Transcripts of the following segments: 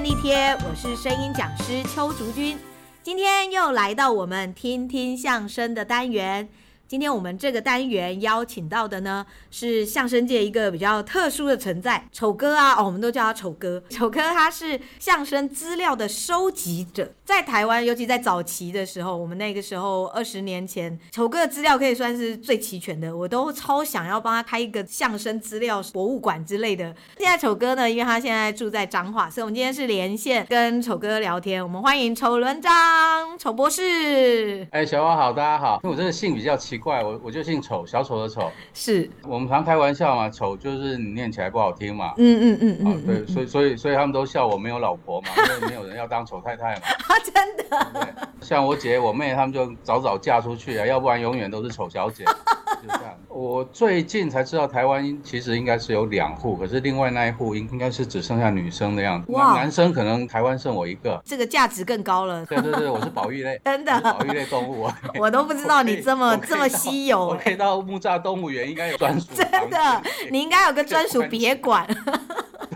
便利贴，我是声音讲师邱竹君，今天又来到我们听听相声的单元。今天我们这个单元邀请到的呢，是相声界一个比较特殊的存在，丑哥啊，哦，我们都叫他丑哥。丑哥他是相声资料的收集者，在台湾，尤其在早期的时候，我们那个时候二十年前，丑哥的资料可以算是最齐全的，我都超想要帮他开一个相声资料博物馆之类的。现在丑哥呢，因为他现在住在彰化，所以我们今天是连线跟丑哥聊天。我们欢迎丑伦章，丑博士。哎，小花好，大家好。因为我这个姓比较奇。怪我我就姓丑，小丑的丑。是。我们常开玩笑嘛，丑就是你念起来不好听嘛，嗯嗯嗯嗯，对，所以所以所以他们都笑我没有老婆嘛，因为没有人要当丑太太嘛，啊真的。对，像我姐我妹他们就早早嫁出去啊，要不然永远都是丑小姐。就这样，我最近才知道台湾其实应该是有两户，可是另外那一户应应该是只剩下女生的样子，哇，男生可能台湾剩我一个，这个价值更高了。对对对，我是保育类，真的保育类动物，我都不知道你这么这么稀有。我可以到木栅动物园，应该有专属，真的，你应该有个专属别馆。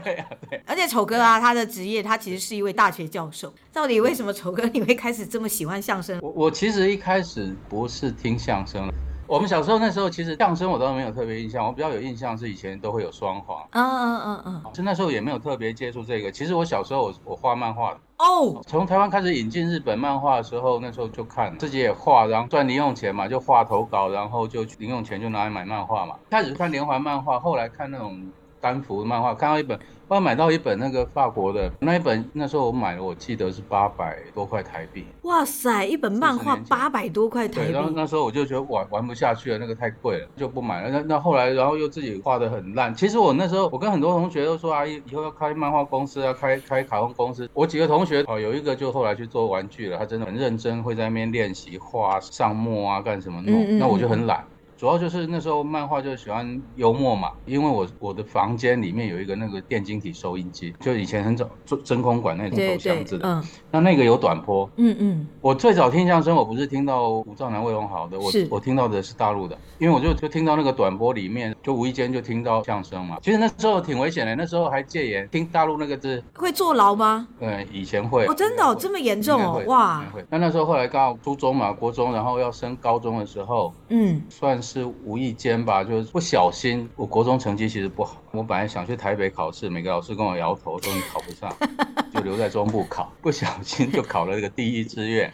对啊，对。而且丑哥啊，他的职业他其实是一位大学教授。到底为什么丑哥你会开始这么喜欢相声？我我其实一开始不是听相声。我们小时候那时候，其实相声我倒没有特别印象，我比较有印象是以前都会有双簧，嗯嗯嗯嗯，就那时候也没有特别接触这个。其实我小时候我我画漫画的哦，从台湾开始引进日本漫画的时候，那时候就看，自己也画，然后赚零用钱嘛，就画投稿，然后就零用钱就拿来买漫画嘛。开始看连环漫画，后来看那种单幅漫画，看到一本。我买到一本那个法国的那一本，那时候我买了，我记得是八百多块台币。哇塞，一本漫画八百多块台币。对，然后那时候我就觉得玩玩不下去了，那个太贵了，就不买了。那那后来，然后又自己画的很烂。其实我那时候，我跟很多同学都说啊，以后要开漫画公司啊，开开卡通公司。我几个同学哦，有一个就后来去做玩具了，他真的很认真，会在那边练习画上墨啊，干什么弄。嗯嗯嗯，那我就很懒。主要就是那时候漫画就喜欢幽默嘛，因为我我的房间里面有一个那个电晶体收音机，就以前很早做真空管那种走向子的，嗯，那那个有短波，嗯嗯，我最早听相声，我不是听到吴兆南、魏龙豪的，我我听到的是大陆的，因为我就就听到那个短波里面，就无意间就听到相声嘛。其实那时候挺危险的，那时候还戒严，听大陆那个字会坐牢吗？对，以前会。哦，真的哦，这么严重哦，哇。那那时候后来刚好初中嘛，国中，然后要升高中的时候，嗯，算是。是无意间吧，就是不小心。我国中成绩其实不好，我本来想去台北考试，每个老师跟我摇头，说你考不上，就留在中部考。不小心就考了这个第一志愿，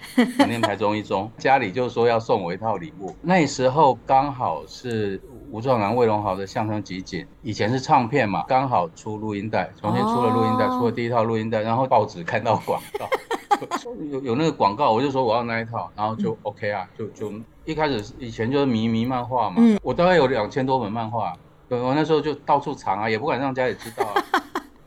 念台中一中。家里就说要送我一套礼物，那时候刚好是吴兆南、魏龙豪的相声集锦，以前是唱片嘛，刚好出录音带，重新出了录音带，出了第一套录音带，然后报纸看到广告，有有那个广告，我就说我要那一套，然后就 OK 啊，就就。一开始以前就是迷迷漫画嘛，嗯、我大概有两千多本漫画，我那时候就到处藏啊，也不敢让家里知道啊，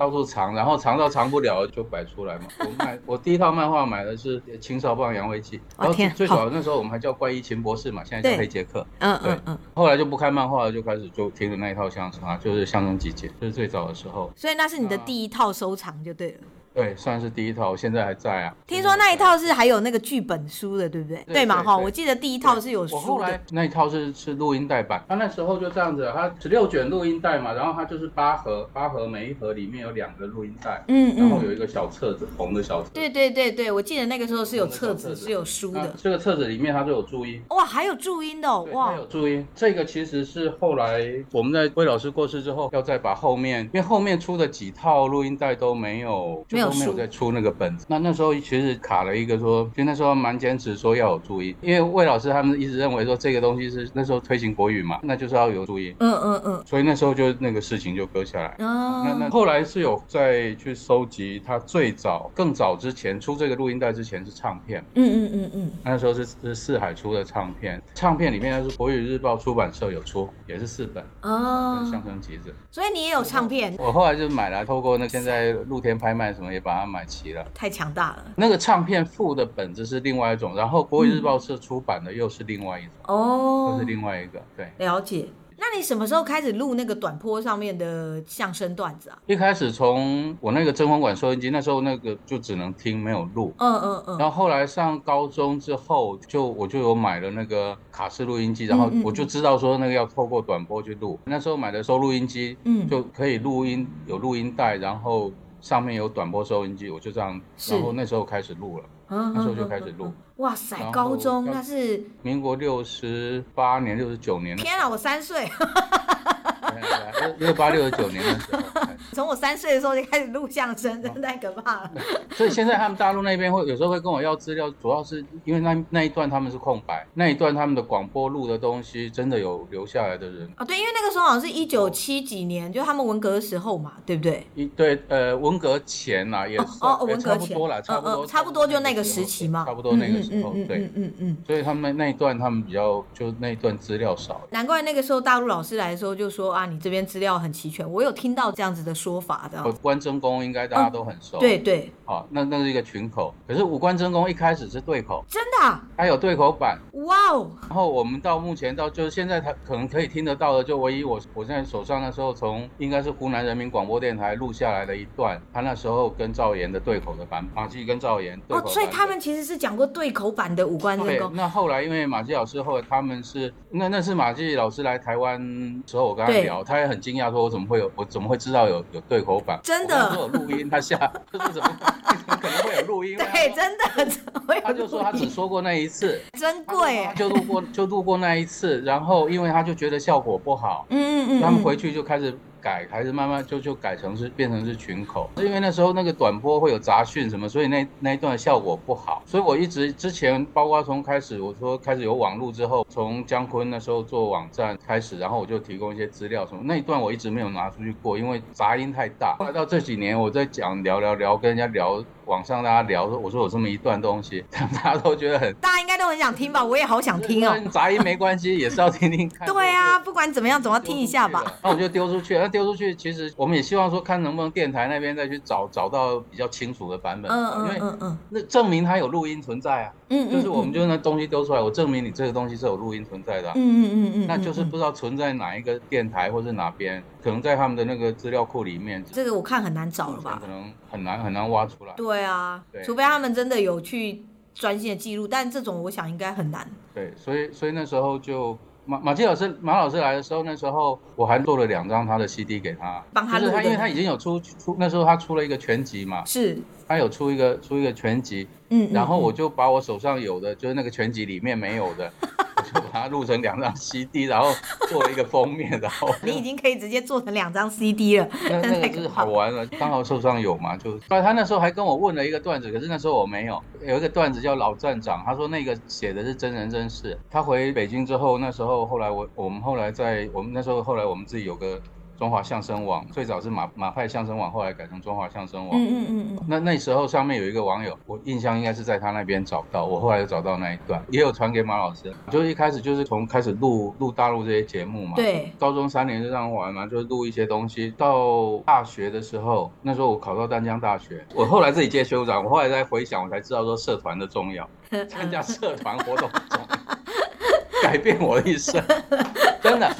到处藏，然后藏到藏不了就摆出来嘛。我买我第一套漫画买的是《青少棒扬威记》，然后最早那时候我们还叫怪医秦博士嘛，现在叫黑杰克。嗯嗯嗯。后来就不看漫画了，就开始就听着那一套相声啊，就是相声集锦，就是最早的时候。所以那是你的第一套收藏就对了。对，算是第一套，现在还在啊。听说那一套是还有那个剧本书的，对不对？对嘛哈，我记得第一套是有书的。我后来那一套是是录音带版，他那时候就这样子，他十六卷录音带嘛，然后他就是八盒，八盒每一盒里面有两个录音带，嗯，然后有一个小册子，红的小册子。对对对对，我记得那个时候是有册子，是有书的。这个册子里面它都有注音。哇，还有注音的哦，哇，有注音。这个其实是后来我们在魏老师过世之后，要再把后面，因为后面出的几套录音带都没有，就都没有再出那个。本子，那那时候其实卡了一个说，就那时候蛮坚持说要有注音，因为魏老师他们一直认为说这个东西是那时候推行国语嘛，那就是要有注音。嗯嗯嗯。所以那时候就那个事情就搁下来。哦。那那后来是有再去收集，他最早更早之前出这个录音带之前是唱片。嗯嗯嗯嗯。那时候是是四海出的唱片，唱片里面那是国语日报出版社有出，也是四本。哦。相声集子。所以你也有唱片？我后来就买来，透过那现在露天拍卖什么也把它买齐了。太强大了。那个唱片附的本子是另外一种，然后国语日报社出版的又是另外一种，哦，又是另外一个。对，了解。那你什么时候开始录那个短波上面的相声段子啊？一开始从我那个真空管收音机，那时候那个就只能听，没有录。嗯嗯嗯。然后后来上高中之后，就我就有买了那个卡式录音机，然后我就知道说那个要透过短波去录。那时候买的收录音机，嗯，就可以录音，有录音带，然后。上面有短波收音机，我就这样，然后那时候开始录了，那时候就开始录。哇塞，高中那是民国六十八年、六十九年。天啊，我三岁。六八六十九年的时候，从我三岁的时候就开始录相声，真的太可怕了。所以现在他们大陆那边会有时候会跟我要资料，主要是因为那那一段他们是空白，那一段他们的广播录的东西真的有留下来的人啊。对，因为那个时候好像是一九七几年，就他们文革的时候嘛，对不对？一对呃，文革前呐也是哦，文革前差不多了，差不多差不多就那个时期嘛，差不多那个时候，对，嗯嗯嗯。所以他们那一段他们比较就那一段资料少。难怪那个时候大陆老师来的时候就说啊，你这边资料很齐全，我有听到这样子的说法的。五官真功应该大家都很熟，对对。好，那那是一个群口，可是五官真功一开始是对口，真的，它有对口版，哇哦。然后我们到目前到就是现在他可能可以听得到的，就唯一我我现在手上那时候从应该是湖南人民广播电台录下来的一段，他那时候跟赵岩的对口的版本，马季跟赵岩对口。哦，所以他们其实是讲过对口版的五官真功。那后来因为马季老师后来他们是那那是马季老师来台湾时候，我跟他聊，他也很惊讶说，我怎么会有我怎么会知道有有对口版？真的，有录音，他下这是什么可能会有录音？对，真的，他就说他只说过那一次，珍贵，就录过就录过那一次，然后因为他就觉得效果不好，嗯嗯嗯，他们回去就开始。改还是慢慢就就改成是变成是群口，是因为那时候那个短波会有杂讯什么，所以那那一段效果不好。所以我一直之前包括从开始我说开始有网络之后，从姜昆那时候做网站开始，然后我就提供一些资料什么，那一段我一直没有拿出去过，因为杂音太大。后来到这几年我在讲聊聊聊跟人家聊。网上大家聊说，我说有这么一段东西，大家都觉得很，大家应该都很想听吧？我也好想听哦。杂音没关系，也是要听听看。对啊，不管怎么样，总要听一下吧。那我就丢出去，那丢出去，其实我们也希望说，看能不能电台那边再去找找到比较清楚的版本。嗯嗯嗯嗯。那证明它有录音存在啊。嗯嗯。就是我们就那东西丢出来，我证明你这个东西是有录音存在的。嗯嗯嗯嗯。那就是不知道存在哪一个电台或是哪边，可能在他们的那个资料库里面。这个我看很难找了吧？可能很难很难挖出来。对啊。对。除非他们真的有去专心的记录，但这种我想应该很难。对，所以所以那时候就马马季老师马老师来的时候，那时候我还做了两张他的 CD 给他，帮他录。就是他，因为他已经有出出那时候他出了一个全集嘛，是，他有出一个出一个全集，嗯，然后我就把我手上有的，就是那个全集里面没有的。就把它录成两张 CD，然后做了一个封面，然后你已经可以直接做成两张 CD 了。那那个是好玩了，刚好手上有嘛，就。他那时候还跟我问了一个段子，可是那时候我没有。有一个段子叫老站长，他说那个写的是真人真事。他回北京之后，那时候后来我我们后来在我们那时候后来我们自己有个。中华相声网最早是马马派相声网，后来改成中华相声网。嗯嗯嗯。那那时候上面有一个网友，我印象应该是在他那边找到，我后来又找到那一段，也有传给马老师。就一开始就是从开始录录大陆这些节目嘛。对。高中三年就这样玩嘛，就是录一些东西。到大学的时候，那时候我考到丹江大学，我后来自己接学务长，我后来再回想，我才知道说社团的重要，参加社团活动重要，改变我的一生，真的。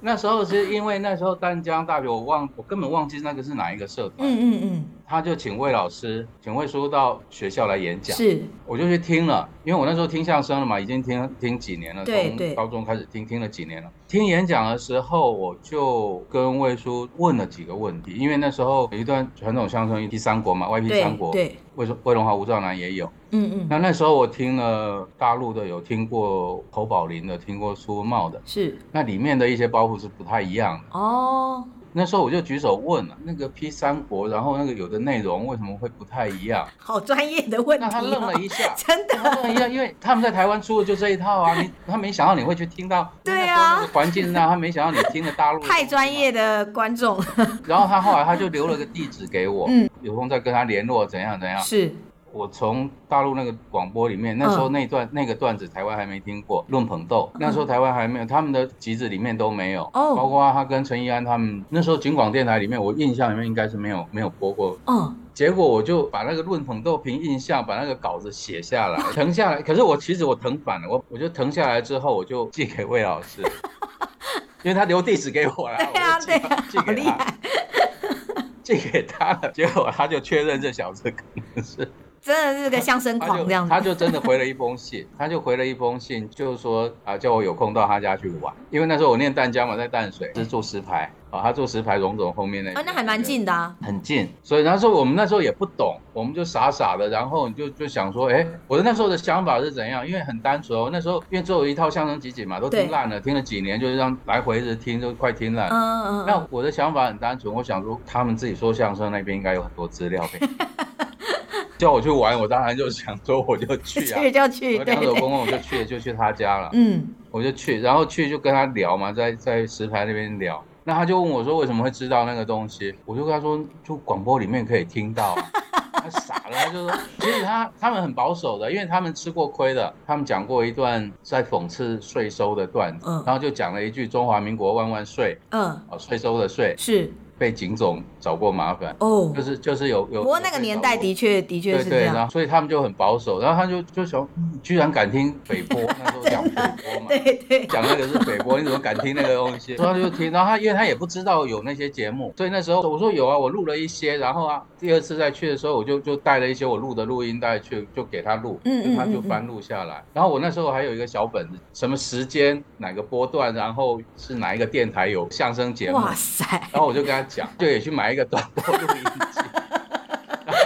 那时候是因为那时候淡江大学，我忘我根本忘记那个是哪一个社团。嗯嗯嗯。他就请魏老师，请魏叔到学校来演讲。是。我就去听了，因为我那时候听相声了嘛，已经听听几年了，从高中开始听，听了几年了。听演讲的时候，我就跟魏叔问了几个问题，因为那时候有一段传统相声，一批三国嘛，Y P 三国。对。魏叔、魏龙华、吴兆南也有。嗯嗯。那那时候我听了大陆的，有听过侯宝林的，听过苏文茂的。是。那里面的一些包袱是不太一样的。哦。那时候我就举手问了，那个批三国，然后那个有的内容为什么会不太一样？好专业的问题。那他愣了一下，真的愣了一下，因为他们在台湾出的就这一套啊，你他没想到你会去听到。对啊。环境啊，他没想到你听了大陆。太专业的观众。然后他后来他就留了个地址给我，嗯，有空再跟他联络，怎样怎样。是。我从大陆那个广播里面，那时候那段、嗯、那个段子台湾还没听过，论捧逗，那时候台湾还没有，他们的集子里面都没有，哦，包括他跟陈怡安他们那时候警广电台里面，我印象里面应该是没有没有播过，嗯，结果我就把那个论捧逗凭印象把那个稿子写下来，腾下来，可是我其实我腾反了，我我就腾下来之后我就寄给魏老师，因为他留地址给我了，对啊对啊，寄给他，寄给他了，结果他就确认这小子可能是。真的是个相声狂这样子，他就真的回了一封信，他就回了一封信，就是说啊，叫我有空到他家去玩，因为那时候我念淡江嘛，在淡水是做石牌，啊，他做石牌荣总后面那，啊，那还蛮近的啊，很近。所以那时候我们那时候也不懂，我们就傻傻的，然后你就就想说，哎，我的那时候的想法是怎样？因为很单纯哦，那时候因为只有一套相声集锦嘛，都听烂了，听了几年，就是让来回一直听，都快听烂。嗯嗯嗯。那我的想法很单纯，我想说他们自己说相声那边应该有很多资料可以。叫我去玩，我当然就想说我就去啊，去 就去，我两手空空我就去，就去他家了。嗯，我就去，然后去就跟他聊嘛，在在石牌那边聊。那他就问我说为什么会知道那个东西？我就跟他说，就广播里面可以听到。他傻了，他就说，其实他他们很保守的，因为他们吃过亏的。他们讲过一段在讽刺税收的段子，嗯，然后就讲了一句“中华民国万万岁”，嗯，哦，税收的税是。被警总找过麻烦哦，oh, 就是就是有有。不过那个年代的确的确是这样，所以他们就很保守，然后他就就想，居然敢听北播，那时候讲北播嘛，对对，讲那个是北播，你怎么敢听那个东西？所以他就听，然后他因为他也不知道有那些节目，所以那时候我说有啊，我录了一些，然后啊，第二次再去的时候，我就就带了一些我录的录音带去，就给他录，嗯嗯，他就翻录下来。然后我那时候还有一个小本子，什么时间哪个波段，然后是哪一个电台有相声节目，哇塞，然后我就跟他讲，就也去买。一个短波录音机，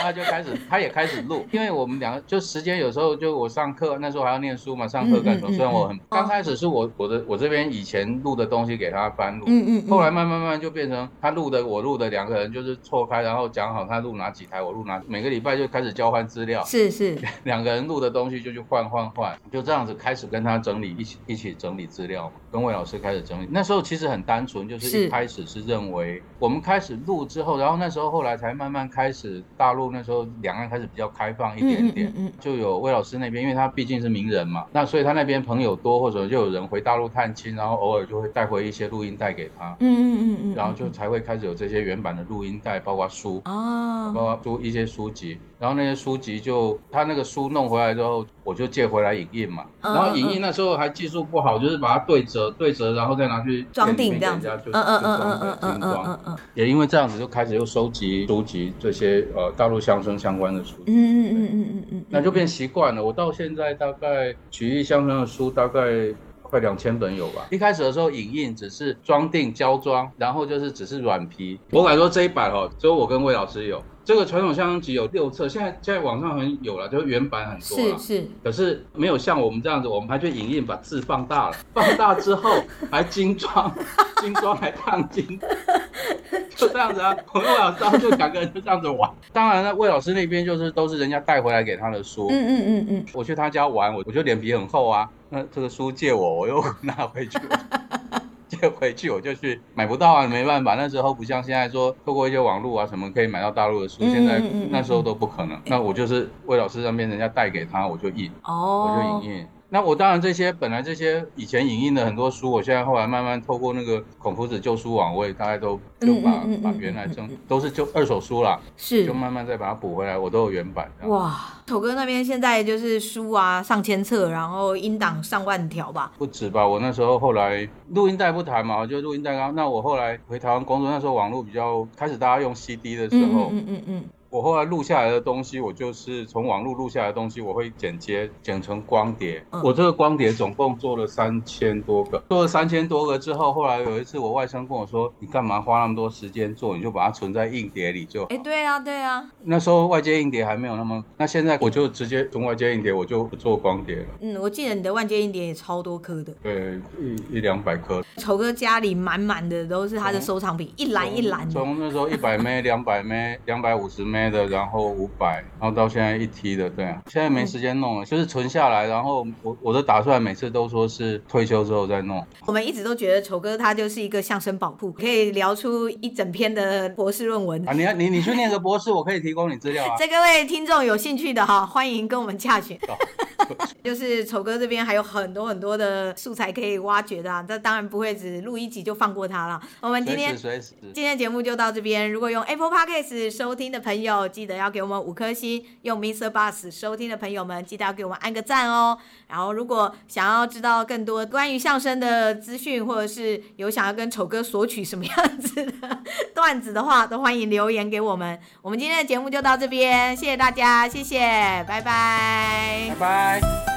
他就开始，他也开始录，因为我们两个就时间有时候就我上课那时候还要念书嘛，上课干什么？虽然我很刚开始是我我的我这边以前录的东西给他翻录，嗯嗯，后来慢慢慢慢就变成他录的我录的两个人就是错开，然后讲好他录哪几台，我录哪，每个礼拜就开始交换资料，是是，两个人录的东西就去换换换，就这样子开始跟他整理，一起一起整理资料。跟魏老师开始整理，那时候其实很单纯，就是一开始是认为我们开始录之后，然后那时候后来才慢慢开始大陆那时候两岸开始比较开放一点点，就有魏老师那边，因为他毕竟是名人嘛，那所以他那边朋友多，或者就有人回大陆探亲，然后偶尔就会带回一些录音带给他，嗯嗯嗯嗯，然后就才会开始有这些原版的录音带，包括书啊，包括书一些书籍。然后那些书籍就他那个书弄回来之后，我就借回来影印嘛。然后影印那时候还技术不好，就是把它对折对折，然后再拿去装订这样子。嗯嗯嗯嗯嗯嗯嗯嗯。也因为这样子，就开始又收集书籍这些呃大陆相声相关的书。嗯嗯嗯嗯嗯嗯。那就变习惯了。我到现在大概曲艺相声的书大概快两千本有吧。一开始的时候影印只是装订胶装，然后就是只是软皮。我敢说这一版哦，只有我跟魏老师有。这个传统相声集有六册，现在现在网上很有了，就是原版很多了。是是，可是没有像我们这样子，我们还去影印把字放大了，放大之后还精装，精装还烫金，就这样子啊。我跟魏老师就两个人就这样子玩。当然了，魏老师那边就是都是人家带回来给他的书。嗯嗯嗯嗯。我去他家玩，我我觉得脸皮很厚啊。那这个书借我，我又 拿回去。借回去我就去买不到啊，没办法，那时候不像现在说透过一些网络啊什么可以买到大陆的书，现在那时候都不可能。那我就是魏老师那边人家带给他，我就印，我就印印。那我当然这些本来这些以前影印的很多书，我现在后来慢慢透过那个孔夫子旧书网，我也大概都就把把原来正都是就二手书啦，是就慢慢再把它补回来，我都有原版。哇，丑哥那边现在就是书啊上千册，然后音档上万条吧？不止吧？我那时候后来录音带不谈嘛，就录音带刚。那我后来回台湾工作，那时候网络比较开始大家用 CD 的时候，嗯嗯嗯。我后来录下来的东西，我就是从网络录下来的东西，我会剪接剪成光碟。嗯、我这个光碟总共做了三千多个，做了三千多个之后，后来有一次我外甥跟我说：“你干嘛花那么多时间做？你就把它存在硬碟里就。”哎，对啊，对啊。那时候外接硬碟还没有那么，那现在我就直接从外接硬碟，我就不做光碟了。嗯，我记得你的外接硬碟也超多颗的。对，一一两百颗。丑哥家里满满的都是他的收藏品，一篮一篮的。从那时候一百 枚、两百枚、两百五十枚的，然后。五百，然后到现在一 T 的，对啊，现在没时间弄了，就是存下来，然后我我的打算每次都说是退休之后再弄。我们一直都觉得丑哥他就是一个相声宝库，可以聊出一整篇的博士论文。啊，你你你去念个博士，我可以提供你资料啊。这各位听众有兴趣的哈，欢迎跟我们洽询。就是丑哥这边还有很多很多的素材可以挖掘的，啊，这当然不会只录一集就放过他了。我们今天今天节目就到这边。如果用 Apple Podcast 收听的朋友，记得要给我们五颗星；用 Mr. Bus 收听的朋友们，记得要给我们按个赞哦。然后，如果想要知道更多关于相声的资讯，或者是有想要跟丑哥索取什么样子的段子的话，都欢迎留言给我们。我们今天的节目就到这边，谢谢大家，谢谢，拜拜，拜拜。Bye.